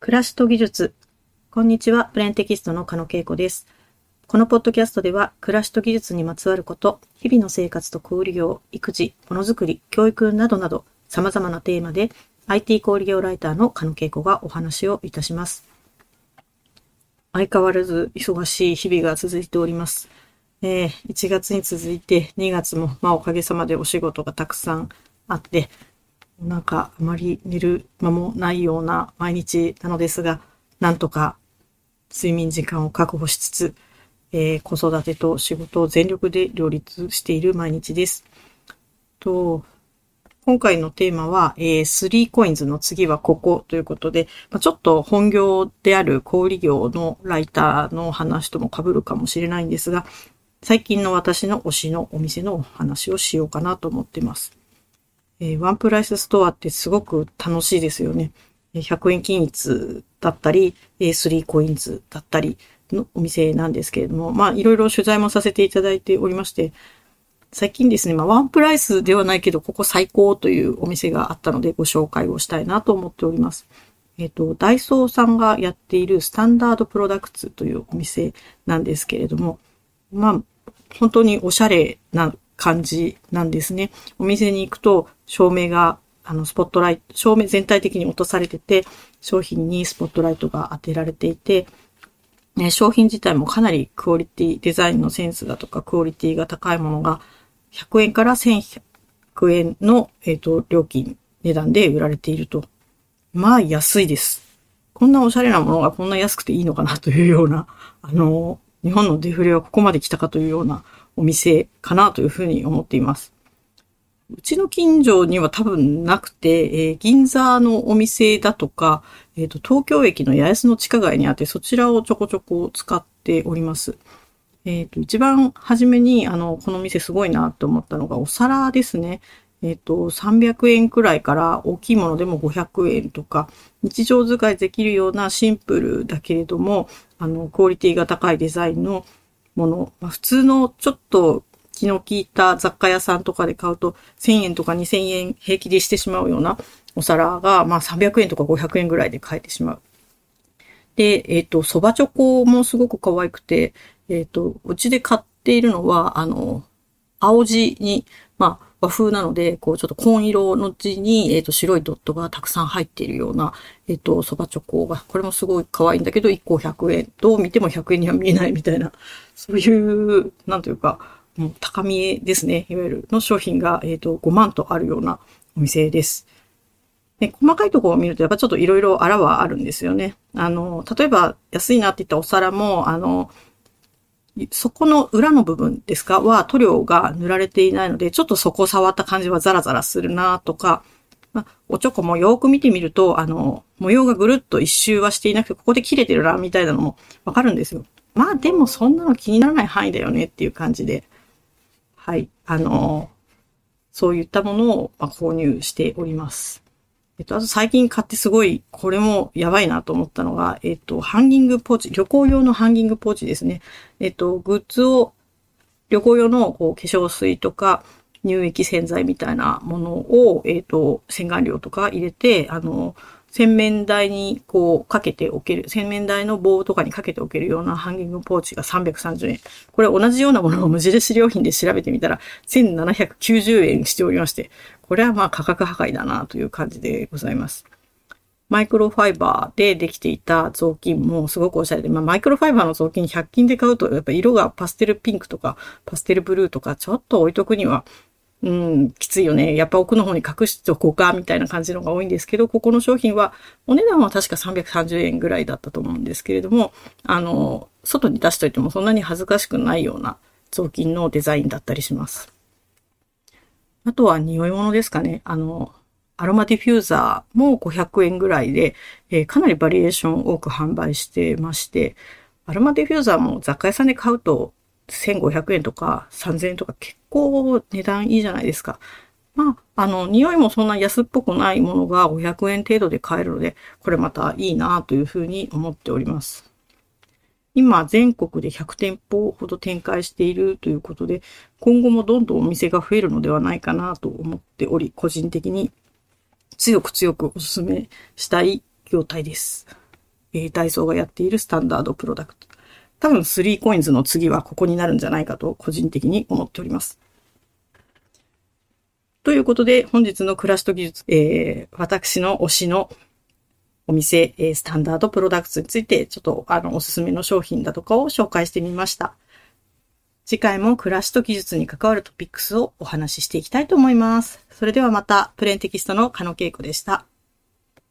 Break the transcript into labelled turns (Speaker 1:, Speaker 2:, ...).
Speaker 1: 暮らしと技術。こんにちは、プレーンテキストの加野恵子です。このポッドキャストでは、暮らしと技術にまつわること、日々の生活と小売業、育児、ものづくり、教育などなど、様々なテーマで、IT 小売業ライターの加野恵子がお話をいたします。相変わらず忙しい日々が続いております。えー、1月に続いて2月も、まあおかげさまでお仕事がたくさんあって、なんかあまり寝る間もないような毎日なのですが、なんとか睡眠時間を確保しつつ、えー子育てと仕事を全力で両立している毎日です。と、今回のテーマは、えー、3コインズの次はここということで、まあ、ちょっと本業である小売業のライターの話とも被るかもしれないんですが、最近の私の推しのお店のお話をしようかなと思ってます。えーワンプライスストアってすごく楽しいですよね。え100円均一だったり、え、3コインズだったりのお店なんですけれども、まあいろいろ取材もさせていただいておりまして、最近ですね、まあワンプライスではないけど、ここ最高というお店があったのでご紹介をしたいなと思っております。えっ、と、ダイソーさんがやっているスタンダードプロダクツというお店なんですけれども、まあ、本当におしゃれな感じなんですね。お店に行くと照明が、あの、スポットライト、照明全体的に落とされてて、商品にスポットライトが当てられていて、ね、商品自体もかなりクオリティ、デザインのセンスだとかクオリティが高いものが100円から1100円の、えっ、と、料金、値段で売られていると。まあ安いです。こんなおしゃれなものがこんな安くていいのかなというような、あの、日本のデフレはここまで来たかというようなお店かなというふうに思っています。うちの近所には多分なくて、えー銀座のお店だとか、えっ、と、東京駅の八重洲の地下街にあって、そちらをちょこちょこ使っております。えっ、と、一番初めに、あの、この店すごいなと思ったのが、お皿ですね。えっ、と、300円くらいから大きいものでも500円とか、日常使いできるようなシンプルだけれども、あの、クオリティが高いデザインのもの、まあ、普通のちょっと気の利いた雑貨屋さんとかで買うと1000円とか2000円平気でしてしまうようなお皿が、まあ300円とか500円ぐらいで買えてしまう。で、えっ、と、蕎麦チョコもすごく可愛くて、えっ、と、うちで買っているのは、あの、青地に、まあ、和風なので、こう、ちょっと紺色の地に、えっ、と、白いドットがたくさん入っているような、えっ、と、蕎麦チョコが、これもすごい可愛いんだけど、1個100円。どう見ても100円には見えないみたいな、そういう、なんというか、もう高見えですね。いわゆるの商品が、えっ、と、5万とあるようなお店です。で、細かいところを見ると、やっぱちょっといろいろあらはあるんですよね。あの、例えば安いなって言ったお皿も、あの、そこの裏の部分ですか？は塗料が塗られていないので、ちょっとそこ触った感じはザラザラするなとか、まあ、おチョコもよく見てみると、あの、模様がぐるっと一周はしていなくて、ここで切れてるな、みたいなのもわかるんですよ。まあでもそんなの気にならない範囲だよねっていう感じで、はい、あの、そういったものを購入しております。えっと、あと最近買ってすごい、これもやばいなと思ったのが、えっと、ハンギングポーチ、旅行用のハンギングポーチですね。えっと、グッズを、旅行用のこう化粧水とか、乳液洗剤みたいなものを、えっと、洗顔料とか入れて、あの、洗面台にこうかけておける、洗面台の棒とかにかけておけるようなハンギングポーチが330円。これ同じようなものを無印良品で調べてみたら1790円しておりまして、これはまあ価格破壊だなという感じでございます。マイクロファイバーでできていた雑巾もすごくおしゃれで、まあマイクロファイバーの雑巾100均で買うとやっぱ色がパステルピンクとかパステルブルーとかちょっと置いとくにはうん、きついよね。やっぱ奥の方に隠しておこうか、みたいな感じのが多いんですけど、ここの商品は、お値段は確か330円ぐらいだったと思うんですけれども、あの、外に出しといてもそんなに恥ずかしくないような雑巾のデザインだったりします。あとは匂い物ですかね。あの、アロマディフューザーも500円ぐらいで、えーかなりバリエーション多く販売してまして、アロマディフューザーも雑貨屋さんで買うと1500円とか3000円とか結構値段いいじゃないですか。まあ、あの、匂いもそんな安っぽくないものが500円程度で買えるので、これまたいいなというふうに思っております。今、全国で100店舗ほど展開しているということで、今後もどんどんお店が増えるのではないかなと思っており、個人的に強く強くお勧めしたい業態です。え、ダイソーがやっているスタンダードプロダクト。多分3コインズの次はここになるんじゃないかと個人的に思っております。ということで、本日の暮らしと技術、えー、私の推しのお店、えー、スタンダードプロダクツについて、ちょっとあの、おすすめの商品だとかを紹介してみました。次回も暮らしと技術に関わるトピックスをお話ししていきたいと思います。それではまた、プレーンテキストの加野恵子でした。